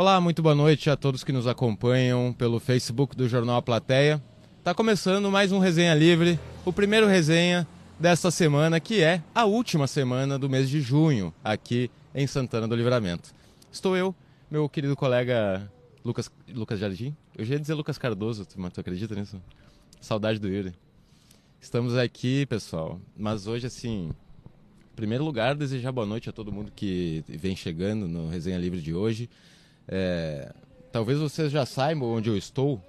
Olá, muito boa noite a todos que nos acompanham pelo Facebook do Jornal A Plateia. Está começando mais um Resenha Livre, o primeiro resenha desta semana, que é a última semana do mês de junho, aqui em Santana do Livramento. Estou eu, meu querido colega Lucas, Lucas Jardim. Eu já ia dizer Lucas Cardoso, mas tu acredita nisso? Saudade do Yuri. Estamos aqui, pessoal, mas hoje, assim, em primeiro lugar, desejar boa noite a todo mundo que vem chegando no Resenha Livre de hoje. É, talvez vocês já saibam onde eu estou,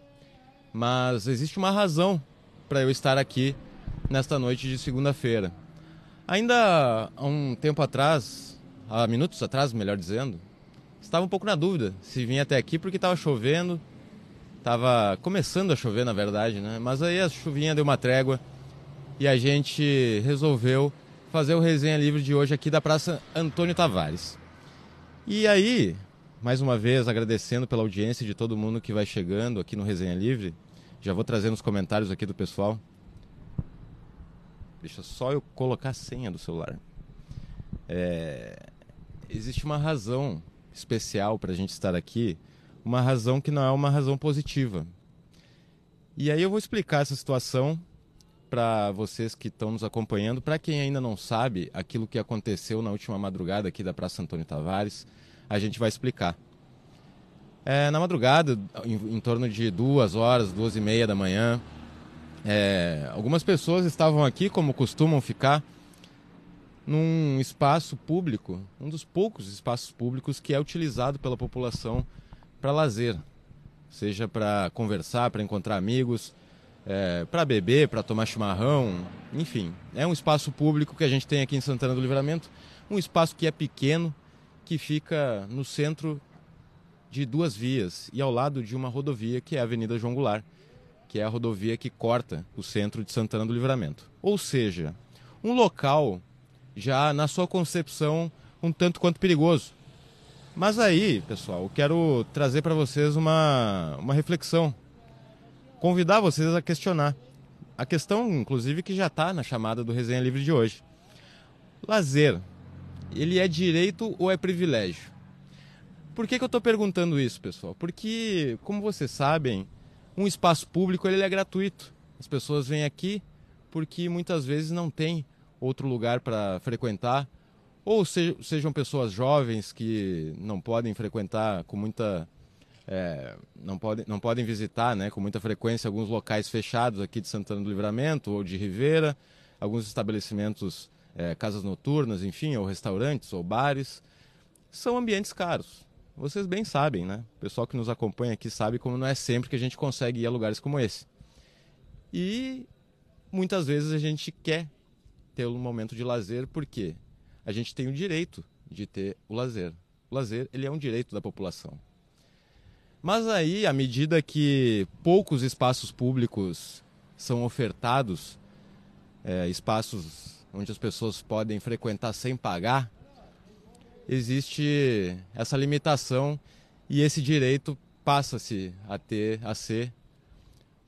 mas existe uma razão para eu estar aqui nesta noite de segunda-feira. Ainda há um tempo atrás, há minutos atrás, melhor dizendo, estava um pouco na dúvida se vinha até aqui porque estava chovendo, estava começando a chover na verdade, né? Mas aí a chuvinha deu uma trégua e a gente resolveu fazer o resenha livre de hoje aqui da Praça Antônio Tavares. E aí, mais uma vez agradecendo pela audiência de todo mundo que vai chegando aqui no Resenha Livre. Já vou trazendo os comentários aqui do pessoal. Deixa só eu colocar a senha do celular. É... Existe uma razão especial para a gente estar aqui, uma razão que não é uma razão positiva. E aí eu vou explicar essa situação para vocês que estão nos acompanhando, para quem ainda não sabe aquilo que aconteceu na última madrugada aqui da Praça Antônio Tavares a gente vai explicar. É, na madrugada, em, em, torno de duas horas, duas e meia da manhã, é, algumas pessoas estavam aqui, como costumam ficar, num espaço público, um dos poucos espaços públicos que é utilizado pela população para lazer, seja para conversar, para encontrar amigos, é, para beber, para tomar chimarrão, enfim, é um espaço público que a gente tem aqui em Santana do Livramento, um espaço que é pequeno, que fica no centro de duas vias e ao lado de uma rodovia que é a Avenida João Goulart, que é a rodovia que corta o centro de Santana do Livramento. Ou seja, um local já na sua concepção um tanto quanto perigoso. Mas aí, pessoal, eu quero trazer para vocês uma, uma reflexão. Convidar vocês a questionar. A questão, inclusive, que já está na chamada do Resenha Livre de hoje. Lazer ele é direito ou é privilégio? Por que, que eu estou perguntando isso, pessoal? Porque, como vocês sabem, um espaço público ele é gratuito. As pessoas vêm aqui porque muitas vezes não tem outro lugar para frequentar, ou se, sejam pessoas jovens que não podem frequentar com muita é, não, podem, não podem visitar né, com muita frequência alguns locais fechados aqui de Santana do Livramento ou de Ribeira, alguns estabelecimentos é, casas noturnas, enfim, ou restaurantes ou bares, são ambientes caros. Vocês bem sabem, né? O pessoal que nos acompanha aqui sabe como não é sempre que a gente consegue ir a lugares como esse. E muitas vezes a gente quer ter um momento de lazer porque a gente tem o direito de ter o lazer. O lazer, ele é um direito da população. Mas aí, à medida que poucos espaços públicos são ofertados, é, espaços onde as pessoas podem frequentar sem pagar, existe essa limitação e esse direito passa-se a ter, a ser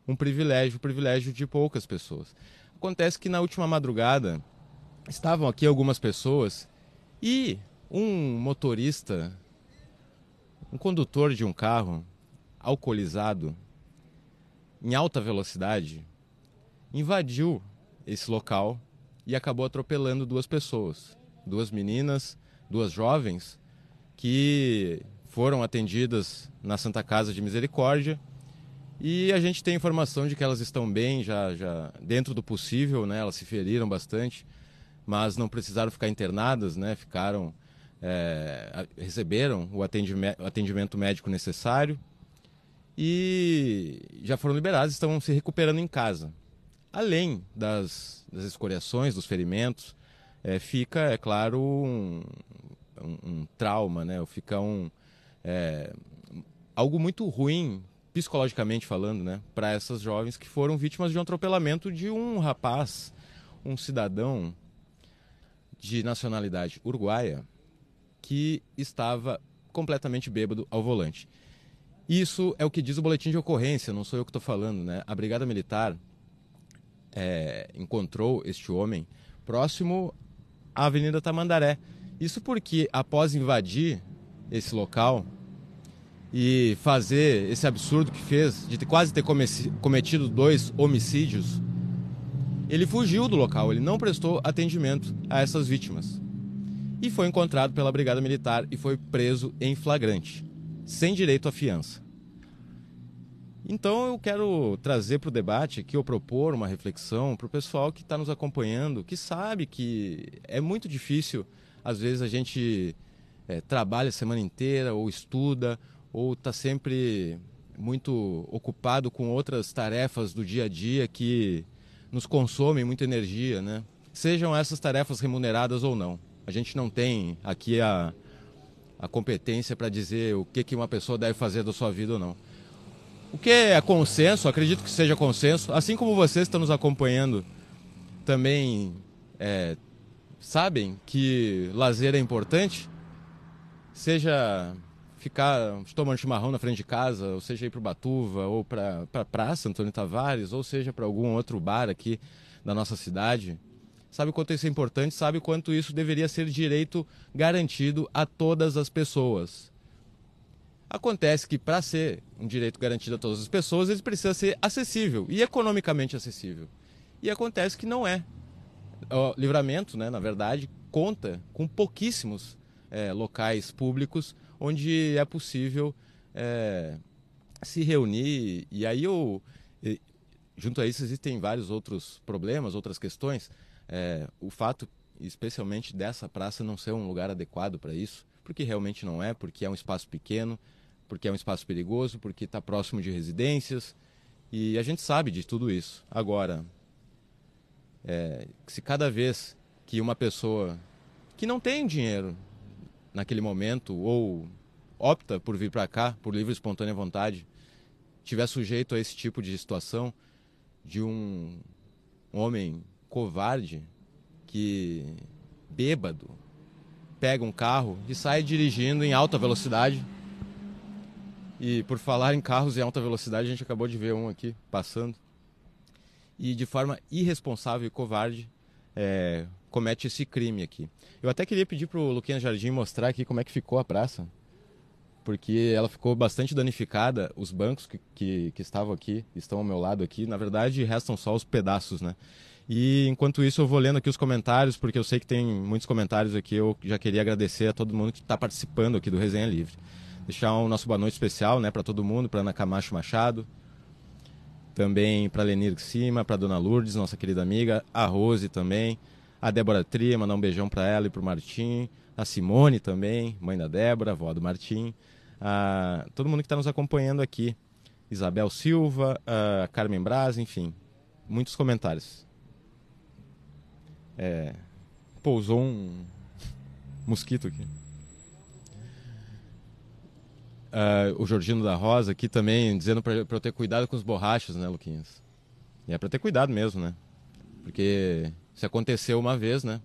um privilégio, um privilégio de poucas pessoas. Acontece que na última madrugada estavam aqui algumas pessoas e um motorista, um condutor de um carro alcoolizado em alta velocidade invadiu esse local e acabou atropelando duas pessoas, duas meninas, duas jovens que foram atendidas na Santa Casa de Misericórdia e a gente tem informação de que elas estão bem, já, já dentro do possível, né? Elas se feriram bastante, mas não precisaram ficar internadas, né? Ficaram, é, receberam o atendimento, o atendimento médico necessário e já foram liberadas, estão se recuperando em casa. Além das, das escoriações, dos ferimentos, é, fica, é claro, um, um, um, trauma, né? fica um, é, algo muito ruim, psicologicamente falando, né? para essas jovens que foram vítimas de um atropelamento de um rapaz, um cidadão de nacionalidade uruguaia, que estava completamente bêbado ao volante. Isso é o que diz o boletim de ocorrência, não sou eu que estou falando, né? A Brigada Militar é, encontrou este homem próximo à Avenida Tamandaré. Isso porque, após invadir esse local, e fazer esse absurdo que fez, de quase ter cometido dois homicídios, ele fugiu do local, ele não prestou atendimento a essas vítimas. E foi encontrado pela Brigada Militar e foi preso em flagrante, sem direito à fiança. Então eu quero trazer para o debate aqui, ou propor uma reflexão para o pessoal que está nos acompanhando, que sabe que é muito difícil, às vezes a gente é, trabalha a semana inteira, ou estuda, ou está sempre muito ocupado com outras tarefas do dia a dia que nos consomem muita energia, né? Sejam essas tarefas remuneradas ou não. A gente não tem aqui a, a competência para dizer o que, que uma pessoa deve fazer da sua vida ou não. O que é consenso, acredito que seja consenso, assim como vocês estão nos acompanhando também é, sabem que lazer é importante, seja ficar tomando chimarrão na frente de casa, ou seja, ir para Batuva, ou para a Praça Antônio Tavares, ou seja, para algum outro bar aqui da nossa cidade, sabe o quanto isso é importante, sabe o quanto isso deveria ser direito garantido a todas as pessoas. Acontece que para ser um direito garantido a todas as pessoas, ele precisa ser acessível e economicamente acessível. E acontece que não é. O livramento, né, na verdade, conta com pouquíssimos é, locais públicos onde é possível é, se reunir. E aí, eu, junto a isso, existem vários outros problemas, outras questões. É, o fato, especialmente dessa praça, não ser um lugar adequado para isso, porque realmente não é, porque é um espaço pequeno, porque é um espaço perigoso, porque está próximo de residências. E a gente sabe de tudo isso. Agora, é, se cada vez que uma pessoa que não tem dinheiro, naquele momento ou opta por vir para cá por livre e espontânea vontade, tiver sujeito a esse tipo de situação de um homem covarde que bêbado pega um carro e sai dirigindo em alta velocidade. E por falar em carros em alta velocidade, a gente acabou de ver um aqui passando. E de forma irresponsável e covarde, é, comete esse crime aqui. Eu até queria pedir para o Luquinhas Jardim mostrar aqui como é que ficou a praça, porque ela ficou bastante danificada. Os bancos que, que, que estavam aqui, estão ao meu lado aqui, na verdade restam só os pedaços, né? E enquanto isso eu vou lendo aqui os comentários, porque eu sei que tem muitos comentários aqui. Eu já queria agradecer a todo mundo que está participando aqui do Resenha Livre. Deixar o um nosso boa noite especial né, para todo mundo, para Ana Camacho Machado, também para Lenir Cima, para Dona Lourdes, nossa querida amiga, a Rose também, a Débora Tria, mandar um beijão para ela e para o Martim. A Simone também, mãe da Débora, avó do Martim. A, todo mundo que está nos acompanhando aqui. Isabel Silva, a Carmen Braz, enfim. Muitos comentários. É, pousou um mosquito aqui. Uh, o Jorginho da Rosa aqui também dizendo para eu ter cuidado com os borrachos, né, Luquinhas? E é para ter cuidado mesmo, né? Porque se aconteceu uma vez, né?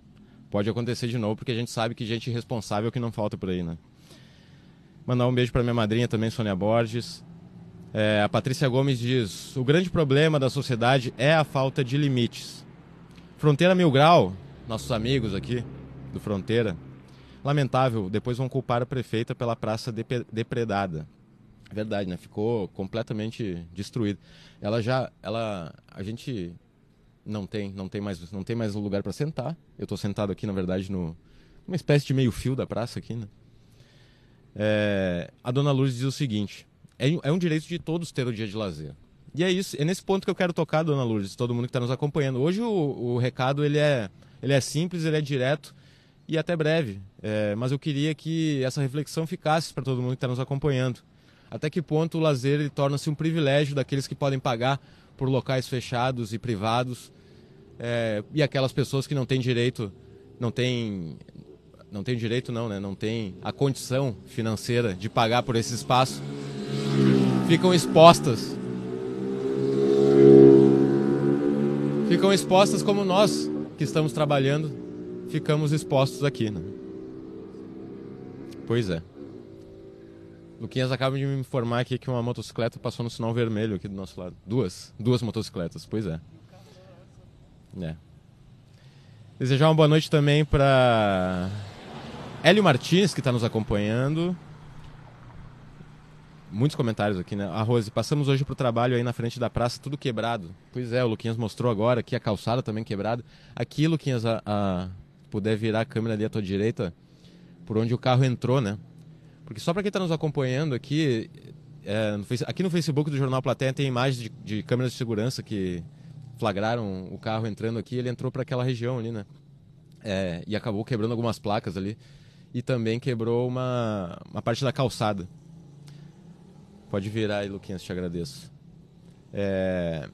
Pode acontecer de novo, porque a gente sabe que gente irresponsável que não falta por aí, né? Mandar um beijo para minha madrinha também, Sônia Borges. É, a Patrícia Gomes diz: o grande problema da sociedade é a falta de limites. Fronteira Mil Grau, nossos amigos aqui do Fronteira, lamentável, depois vão culpar a prefeita pela praça depredada. Verdade, né? Ficou completamente destruída. Ela já, ela, a gente não tem, não tem mais, não tem mais lugar para sentar. Eu estou sentado aqui, na verdade, no uma espécie de meio fio da praça aqui, né? É, a dona Lourdes diz o seguinte: é, é, um direito de todos ter o dia de lazer. E é isso, é nesse ponto que eu quero tocar, dona Lourdes, todo mundo que está nos acompanhando. Hoje o, o, recado ele é, ele é simples, ele é direto e até breve. É, mas eu queria que essa reflexão ficasse para todo mundo que está nos acompanhando. Até que ponto o lazer torna-se um privilégio daqueles que podem pagar por locais fechados e privados é, e aquelas pessoas que não têm direito, não têm, não têm direito não, né? Não têm a condição financeira de pagar por esse espaço, ficam expostas. Ficam expostas como nós que estamos trabalhando, ficamos expostos aqui, né? Pois é. Luquinhas acaba de me informar aqui que uma motocicleta passou no sinal vermelho aqui do nosso lado. Duas. Duas motocicletas, pois é. É. Desejar uma boa noite também para Hélio Martins, que está nos acompanhando. muitos comentários aqui, né? A Rose, passamos hoje pro trabalho aí na frente da praça, tudo quebrado. Pois é, o Luquinhas mostrou agora aqui a calçada também quebrada. Aqui, Luquinhas, a, a puder virar a câmera ali à tua direita, por onde o carro entrou, né? Porque só para quem está nos acompanhando aqui, é, no, aqui no Facebook do Jornal Platéia tem imagens de, de câmeras de segurança que flagraram o carro entrando aqui. Ele entrou para aquela região ali, né? É, e acabou quebrando algumas placas ali. E também quebrou uma, uma parte da calçada. Pode virar aí, Luquinhas, te agradeço. É...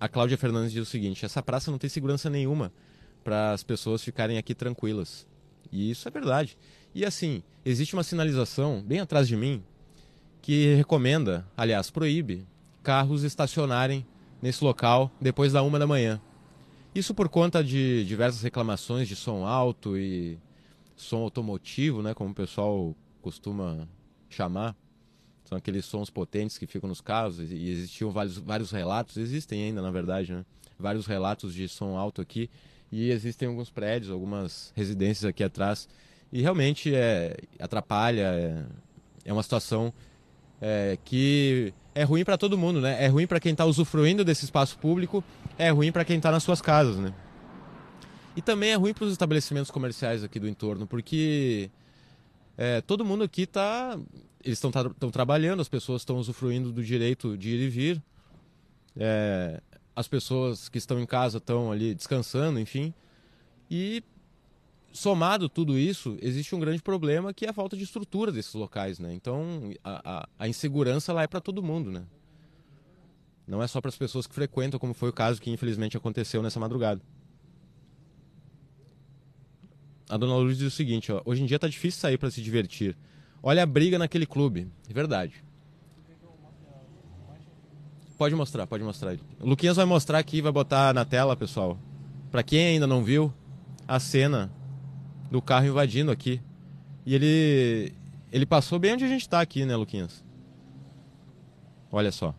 A Cláudia Fernandes diz o seguinte: essa praça não tem segurança nenhuma para as pessoas ficarem aqui tranquilas. E isso é verdade. E assim, existe uma sinalização bem atrás de mim que recomenda, aliás, proíbe carros estacionarem nesse local depois da uma da manhã. Isso por conta de diversas reclamações de som alto e som automotivo, né, como o pessoal costuma chamar. São aqueles sons potentes que ficam nos carros e existiam vários, vários relatos, existem ainda na verdade, né? vários relatos de som alto aqui e existem alguns prédios, algumas residências aqui atrás e realmente é, atrapalha, é, é uma situação é, que é ruim para todo mundo, né? É ruim para quem está usufruindo desse espaço público, é ruim para quem está nas suas casas, né? E também é ruim para os estabelecimentos comerciais aqui do entorno, porque é, todo mundo aqui está. Eles estão tra trabalhando, as pessoas estão usufruindo do direito de ir e vir. É, as pessoas que estão em casa estão ali descansando, enfim. E somado tudo isso, existe um grande problema que é a falta de estrutura desses locais, né? Então, a, a, a insegurança lá é para todo mundo, né? Não é só para as pessoas que frequentam, como foi o caso que infelizmente aconteceu nessa madrugada a dona Lourdes diz o seguinte, ó, hoje em dia tá difícil sair para se divertir. Olha a briga naquele clube. É verdade. Pode mostrar, pode mostrar. O Luquinhas vai mostrar aqui, vai botar na tela, pessoal. Para quem ainda não viu, a cena do carro invadindo aqui. E ele ele passou bem onde a gente está aqui, né, Luquinhas? Olha só.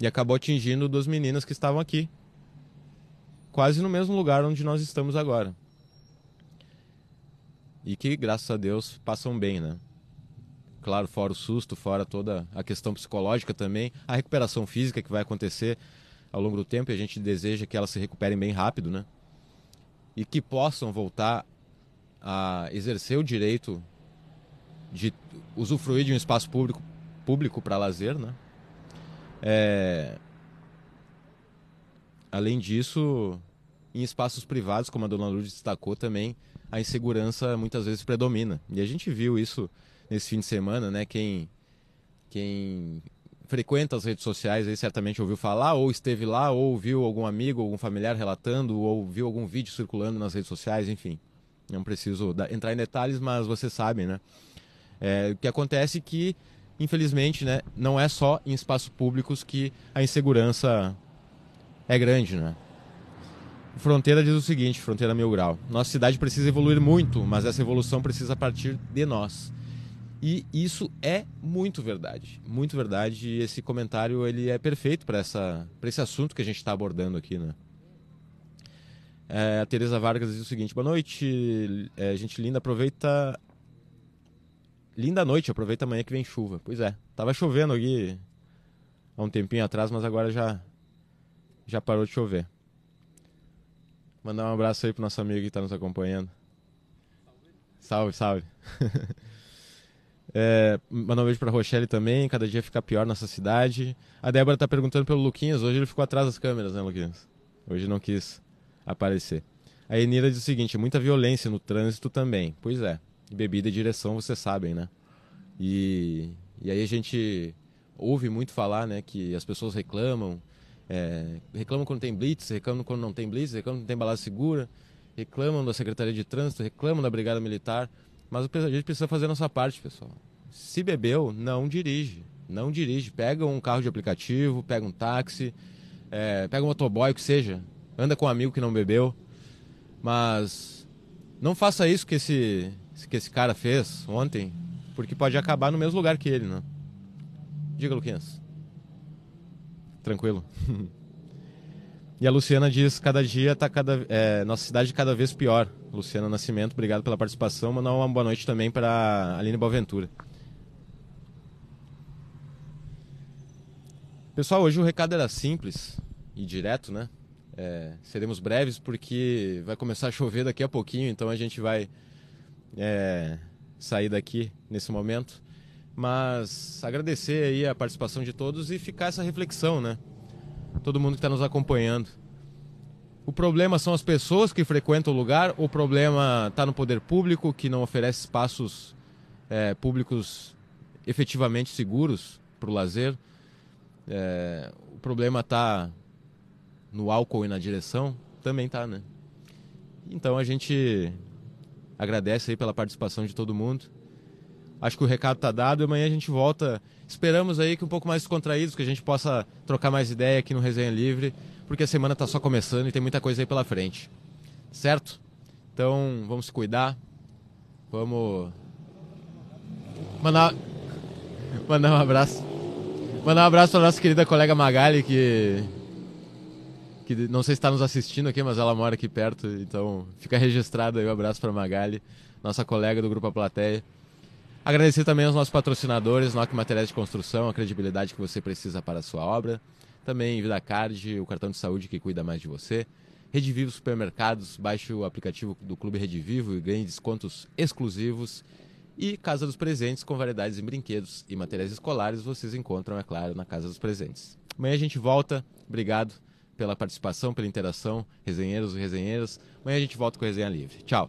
E acabou atingindo duas meninas que estavam aqui quase no mesmo lugar onde nós estamos agora. E que, graças a Deus, passam bem, né? Claro, fora o susto, fora toda a questão psicológica também, a recuperação física que vai acontecer ao longo do tempo e a gente deseja que elas se recuperem bem rápido, né? E que possam voltar a exercer o direito de usufruir de um espaço público público para lazer, né? É... Além disso, em espaços privados, como a dona Lourdes destacou também, a insegurança muitas vezes predomina. E a gente viu isso nesse fim de semana, né? Quem, quem frequenta as redes sociais aí certamente ouviu falar, ou esteve lá, ou viu algum amigo, algum familiar relatando, ou viu algum vídeo circulando nas redes sociais, enfim. Não preciso entrar em detalhes, mas vocês sabem, né? É, o que acontece é que, infelizmente, né, não é só em espaços públicos que a insegurança é grande, né? Fronteira diz o seguinte, Fronteira Mil Grau. Nossa cidade precisa evoluir muito, mas essa evolução precisa partir de nós. E isso é muito verdade, muito verdade. E esse comentário ele é perfeito para esse assunto que a gente está abordando aqui, né? É, a Teresa Vargas diz o seguinte: Boa noite, é, gente linda. Aproveita, linda noite. Aproveita amanhã que vem chuva. Pois é, tava chovendo aqui há um tempinho atrás, mas agora já já parou de chover. Mandar um abraço aí pro nosso amigo que está nos acompanhando. Salve, salve. é, mandar um beijo pra Rochelle também. Cada dia fica pior nessa cidade. A Débora tá perguntando pelo Luquinhas. Hoje ele ficou atrás das câmeras, né, Luquinhas? Hoje não quis aparecer. A Enira diz o seguinte: muita violência no trânsito também. Pois é. Bebida e direção, vocês sabem, né? E, e aí a gente ouve muito falar, né, que as pessoas reclamam é, reclamam quando tem blitz, reclamam quando não tem blitz, reclamam quando tem balada segura, reclamam da Secretaria de Trânsito, reclamam da Brigada Militar. Mas a gente precisa fazer a nossa parte, pessoal. Se bebeu, não dirige. Não dirige. Pega um carro de aplicativo, pega um táxi, é, pega um motoboy, que seja. Anda com um amigo que não bebeu. Mas não faça isso que esse, que esse cara fez ontem, porque pode acabar no mesmo lugar que ele, né? Diga, Luquinhas. Tranquilo. e a Luciana diz: cada dia tá cada, é, nossa cidade cada vez pior. Luciana Nascimento, obrigado pela participação. Mandar uma boa noite também para Aline Boaventura. Pessoal, hoje o recado era simples e direto, né? É, seremos breves porque vai começar a chover daqui a pouquinho, então a gente vai é, sair daqui nesse momento. Mas agradecer aí a participação de todos e ficar essa reflexão, né? Todo mundo que está nos acompanhando. O problema são as pessoas que frequentam o lugar, o problema está no poder público, que não oferece espaços é, públicos efetivamente seguros para o lazer. É, o problema está no álcool e na direção? Também está, né? Então a gente agradece aí pela participação de todo mundo. Acho que o recado está dado e amanhã a gente volta. Esperamos aí que um pouco mais descontraídos, que a gente possa trocar mais ideia aqui no Resenha Livre porque a semana está só começando e tem muita coisa aí pela frente. Certo? Então, vamos se cuidar. Vamos mandar mandar um abraço. Mandar um abraço para nossa querida colega Magali que que não sei se está nos assistindo aqui, mas ela mora aqui perto, então fica registrado aí o um abraço para Magali, nossa colega do grupo A Plateia. Agradecer também aos nossos patrocinadores, NOC Materiais de Construção, a credibilidade que você precisa para a sua obra. Também VidaCard, o cartão de saúde que cuida mais de você. Rede Vivo Supermercados, baixe o aplicativo do Clube Rede Vivo e ganhe descontos exclusivos. E Casa dos Presentes, com variedades em brinquedos e materiais escolares, vocês encontram, é claro, na Casa dos Presentes. Amanhã a gente volta. Obrigado pela participação, pela interação, resenheiros e resenheiras. Amanhã a gente volta com Resenha Livre. Tchau!